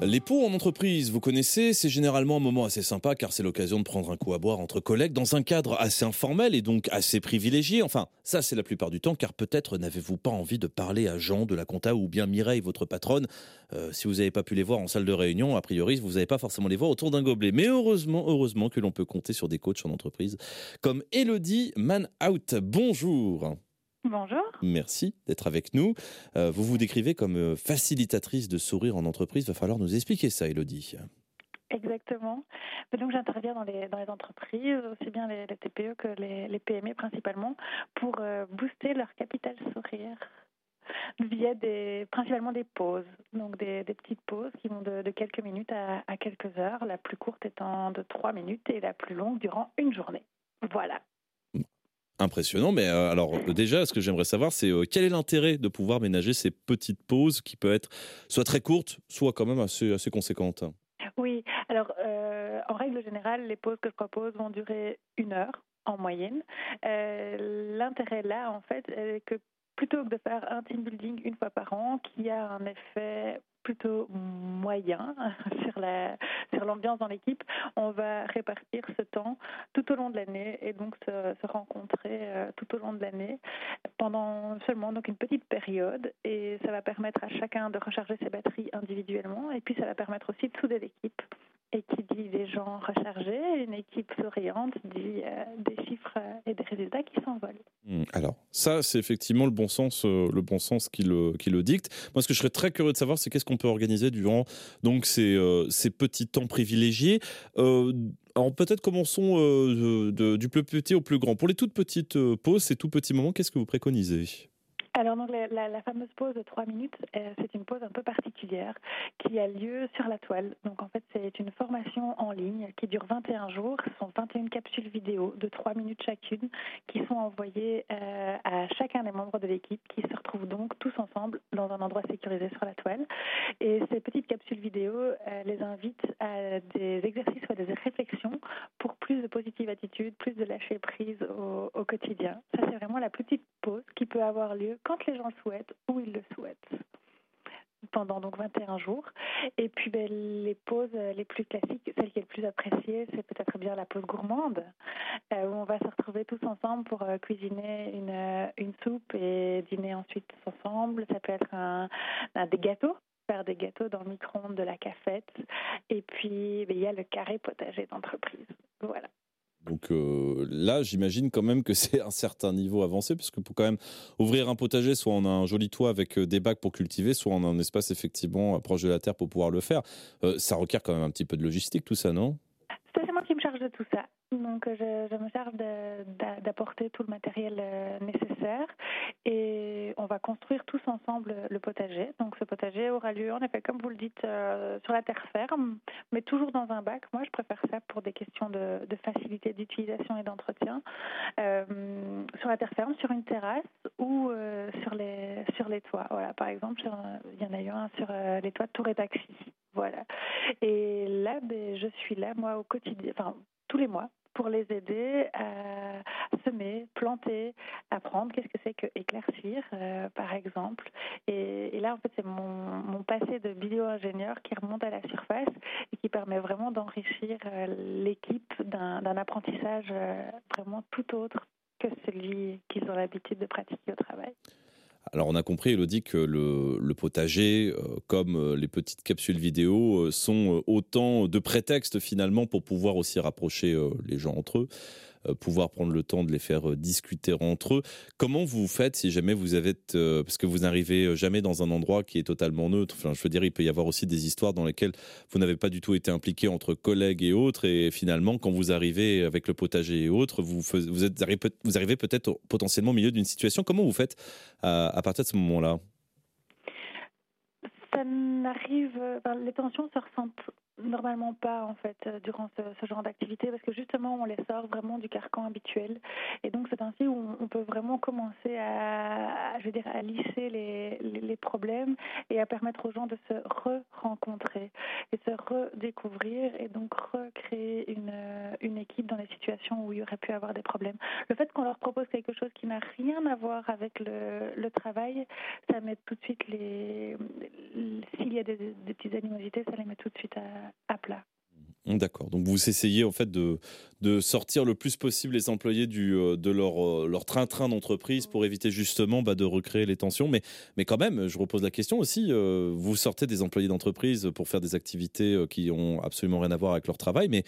Les pots en entreprise, vous connaissez, c'est généralement un moment assez sympa car c'est l'occasion de prendre un coup à boire entre collègues dans un cadre assez informel et donc assez privilégié. Enfin, ça c'est la plupart du temps car peut-être n'avez-vous pas envie de parler à Jean de la compta ou bien Mireille, votre patronne. Euh, si vous n'avez pas pu les voir en salle de réunion, a priori, vous n'avez pas forcément les voir autour d'un gobelet. Mais heureusement, heureusement que l'on peut compter sur des coachs en entreprise comme Elodie Manout. Bonjour. Bonjour. Merci d'être avec nous. Euh, vous vous décrivez comme euh, facilitatrice de sourire en entreprise. Il va falloir nous expliquer ça, Elodie. Exactement. Donc j'interviens dans les, dans les entreprises, aussi bien les, TPE que les, PME principalement, pour euh, booster leur capital sourire via des, principalement des pauses, donc des, petites pauses qui vont de, quelques minutes à, à, quelques heures, la plus courte étant de trois minutes et la plus longue durant une journée. Impressionnant, mais euh, alors euh, déjà, ce que j'aimerais savoir, c'est euh, quel est l'intérêt de pouvoir ménager ces petites pauses qui peuvent être soit très courtes, soit quand même assez, assez conséquentes? Oui, alors en règle générale, les pauses que je propose vont durer une heure en moyenne. L'intérêt là, en fait, est que plutôt que de faire un team building une fois par an, qui a un effet plutôt moyen sur la sur l'ambiance dans l'équipe, on va répartir ce temps tout au long de l'année et donc se, se rencontrer euh, tout au long de l'année pendant seulement donc une petite période. Et ça va permettre à chacun de recharger ses batteries individuellement. Et puis ça va permettre aussi de souder l'équipe et qui dit des gens rechargés, une équipe souriante dit euh, des chiffres et des résultats qui s'envolent. Hmm, alors, ça, c'est effectivement le bon sens, euh, le bon sens qui le, qui dicte. Moi, ce que je serais très curieux de savoir, c'est qu'est-ce qu'on peut organiser durant donc ces, euh, ces petits temps privilégiés. alors, peut-être commençons du plus petit au plus grand. Pour les toutes petites pauses, ces tout petits moments, qu'est-ce que vous préconisez? Alors donc la, fameuse pause de 3 minutes, euh, c'est une pause un peu particulière qui a lieu sur la toile. Donc en fait c'est une formation en ligne qui dure 21 jours. Ce sont 21 capsules vidéo de 3 minutes chacune qui sont envoyées euh, à chacun des membres de l'équipe qui se retrouvent donc tous ensemble dans un endroit sécurisé sur la toile. Et ces petites capsules vidéo euh, les invitent à des exercices ou à des réflexions pour plus de positive attitude, plus de lâcher prise au, au quotidien. Ça c'est vraiment la petite pause qui peut avoir lieu quand les gens le souhaitent, où ils le souhaitent pendant donc 21 jours. Et puis ben, les pauses les plus classiques, celle qui est le plus appréciée, c'est peut-être bien la pause gourmande, euh, où on va se retrouver tous ensemble pour euh, cuisiner une, euh, une soupe et dîner ensuite ensemble. Ça peut être un, des gâteaux faire des gâteaux dans le micro-ondes de la cafette. Et puis, ben, il y a le carré potager d'entreprise. Voilà. Donc euh, là, j'imagine quand même que c'est un certain niveau avancé, parce que pour quand même ouvrir un potager, soit on a un joli toit avec euh, des bacs pour cultiver, soit on a un espace effectivement proche de la terre pour pouvoir le faire. Euh, ça requiert quand même un petit peu de logistique, tout ça, non? C'est moi qui me charge de tout ça. Donc je, me charge d'apporter tout le matériel nécessaire et on va construire tous ensemble le potager. Donc ce potager aura lieu en effet, comme vous le dites, sur la terre ferme, mais toujours dans un bac. Moi je préfère ça pour des questions de, facilité d'utilisation et d'entretien, euh, sur la terre ferme, sur une terrasse ou euh, sur, les, sur les toits. Voilà, par exemple, il y en a eu un sur euh, les toits de Tour et Taxi. Voilà. Et là, ben, je suis là, moi, au quotidien, enfin, tous les mois, pour les aider à semer, planter, apprendre qu'est-ce que c'est que éclaircir, euh, par exemple. Et, là, en fait, c'est mon, passé de bio-ingénieur qui remonte à la surface et qui permet vraiment d'enrichir euh, l'équipe d'un apprentissage euh, vraiment tout autre que celui qu'ils ont l'habitude de pratiquer au travail. Alors on a compris, Elodie, que le, potager, euh, comme euh, les petites capsules vidéo, euh, sont autant de prétextes finalement pour pouvoir aussi rapprocher les gens entre eux. Euh, pouvoir prendre le temps de les faire euh, discuter entre eux. Comment vous faites si jamais vous avez, euh, parce que vous n'arrivez jamais dans un endroit qui est totalement neutre? Enfin, je veux dire, il peut y avoir aussi des histoires dans lesquelles vous n'avez pas du tout été impliqué entre collègues et autres, et finalement, quand vous arrivez avec le potager et autres, vous, vous, êtes, vous arrivez peut-être potentiellement au milieu d'une situation. Comment vous faites à, partir de ce moment-là? Ça n'arrive, les tensions se ressentent Normalement pas en fait euh, durant ce, genre d'activité parce que justement on les sort vraiment du carcan habituel et donc c'est ainsi où on peut vraiment commencer à, je veux dire à lisser les, problèmes et à permettre aux gens de se re-rencontrer et se redécouvrir et donc recréer une, une équipe dans les situations où il y aurait pu avoir des problèmes. Le fait qu'on leur propose quelque chose qui n'a rien à voir avec le, travail, ça met tout de suite les y a des, petites animosités, ça les met tout de suite à plat. D'accord. Donc vous essayez en fait de, de sortir le plus possible les employés du, euh, de leur, euh, leur train-train d'entreprise pour éviter justement bah, de recréer les tensions. Mais, mais quand même, je repose la question aussi, euh, vous sortez des employés d'entreprise pour faire des activités qui ont absolument rien à voir avec leur travail, mais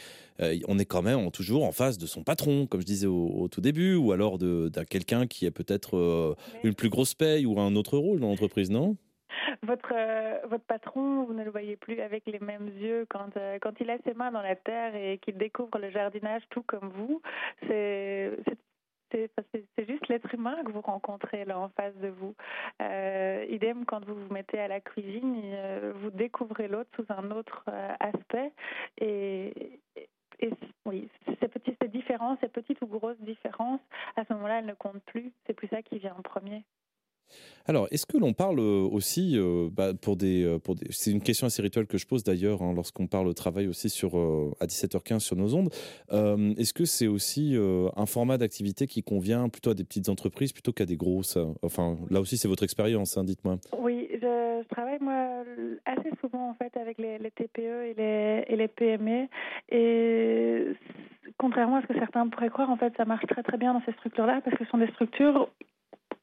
on est quand même toujours en face de son patron, comme je disais au, tout début, ou alors d'un quelqu'un qui a peut-être une plus grosse paye ou un autre rôle dans l'entreprise, non? Votre, euh, votre patron, vous ne le voyez plus avec les mêmes yeux quand, euh, quand il a ses mains dans la terre et qu'il découvre le jardinage tout comme vous. C'est juste l'être humain que vous rencontrez là en face de vous. Euh, idem quand vous vous mettez à la cuisine, vous découvrez l'autre sous un autre aspect. Et, oui, ces petites différences, ces petites ou grosses différences, à ce moment-là, elles ne comptent plus. C'est plus ça qui vient en premier. Alors, est-ce que l'on parle euh, aussi, euh, bah, pour, des, euh, pour des... c'est une question assez rituelle que je pose d'ailleurs hein, lorsqu'on parle au travail aussi sur, à 17h15 sur nos ondes, est-ce que c'est aussi un format d'activité qui convient plutôt à des petites entreprises plutôt qu'à des grosses Enfin, là aussi, c'est votre expérience, hein, dites-moi. Oui, je, travaille moi assez souvent en fait avec les, TPE et les, et les PME et contrairement à ce que certains pourraient croire, en fait, ça marche très très bien dans ces structures-là parce que ce sont des structures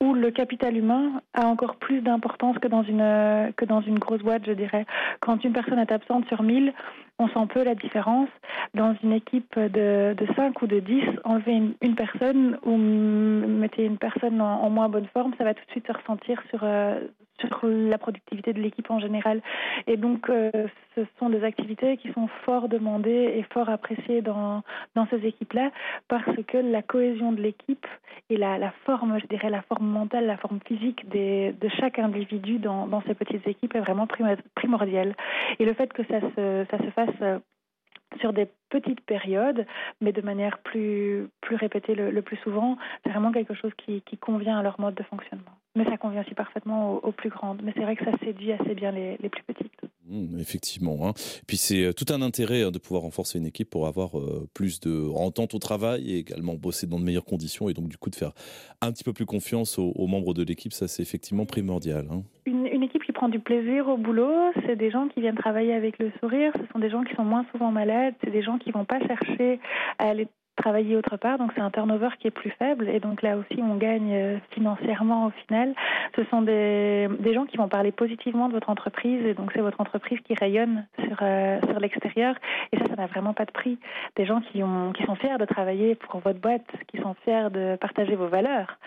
où le capital humain a encore plus d'importance que dans une que dans une grosse boîte, je dirais. Quand une personne est absente sur 1000, on sent peu la différence. Dans une équipe de, de 5 ou de 10, enlever une, personne ou mettez une personne en, moins bonne forme, ça va tout de suite se ressentir sur, euh, sur la productivité de l'équipe en général. Et donc, euh, ce sont des activités qui sont fort demandées et fort appréciées dans, dans ces équipes-là parce que la cohésion de l'équipe et la, forme, je dirais, la forme mentale, la forme physique des, de chaque individu dans, dans ces petites équipes est vraiment primordiale. Et le fait que ça se, ça se fasse euh, sur des petites périodes, mais de manière plus, plus répétée le, plus souvent, c'est vraiment quelque chose qui, qui, convient à leur mode de fonctionnement. Mais ça convient aussi parfaitement aux, plus grandes. Mais c'est vrai que ça séduit assez bien les, les plus petites. Mmh, effectivement. Hein. Puis c'est euh, tout un intérêt hein, de pouvoir renforcer une équipe pour avoir euh, plus de entente au travail et également bosser dans de meilleures conditions et donc du coup de faire un petit peu plus confiance aux, membres de l'équipe. Ça, c'est effectivement primordial. Hein. Une, équipe prend du plaisir au boulot, c'est des gens qui viennent travailler avec le sourire, ce sont des gens qui sont moins souvent malades, c'est des gens qui vont pas chercher à aller travailler autre part, donc c'est un turnover qui est plus faible et donc là aussi on gagne euh, financièrement au final. Ce sont des, gens qui vont parler positivement de votre entreprise et donc c'est votre entreprise qui rayonne sur, euh, l'extérieur et ça, ça n'a vraiment pas de prix. Des gens qui, ont, qui sont fiers de travailler pour votre boîte, qui sont fiers de partager vos valeurs,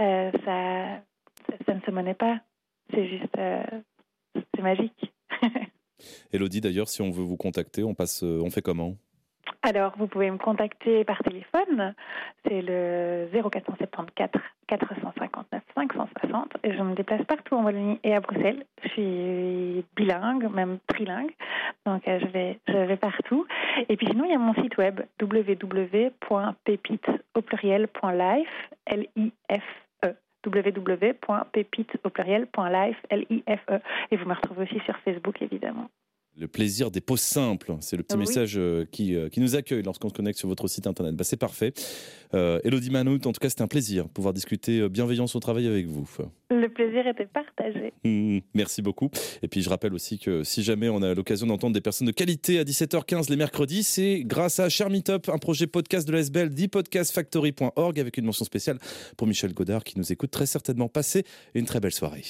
euh, ça, ça, ne se monnaie pas. C'est juste, euh, c'est magique. Elodie, d'ailleurs, si on veut vous contacter, on passe, euh, on fait comment? Alors, vous pouvez me contacter par téléphone. C'est le 0474 459 560. Et je me déplace partout en Wallonie et à Bruxelles. Je suis bilingue, même trilingue. Donc, euh, je vais, je vais partout. Et puis sinon, il y a mon site web www.pépite au pluriel.life, L-I-F www.pépite au pluriel.life, L-I-F-E. Et vous me retrouvez aussi sur Facebook, évidemment. Le plaisir des pauses simples, c'est le petit message euh, qui, euh, qui, nous accueille lorsqu'on se connecte sur votre site internet. Bah, c'est parfait. Euh, Elodie Manout, en tout cas, c'était un plaisir de pouvoir discuter bienveillance au travail avec vous. Le plaisir était partagé. Mmh, merci beaucoup. Et puis je rappelle aussi que si jamais on a l'occasion d'entendre des personnes de qualité à 17h15 les mercredis, c'est grâce à Cher Meetup, un projet podcast de l'ASBL, thepodcastfactory.org avec une mention spéciale pour Michel Godard qui nous écoute très certainement. Passez une très belle soirée.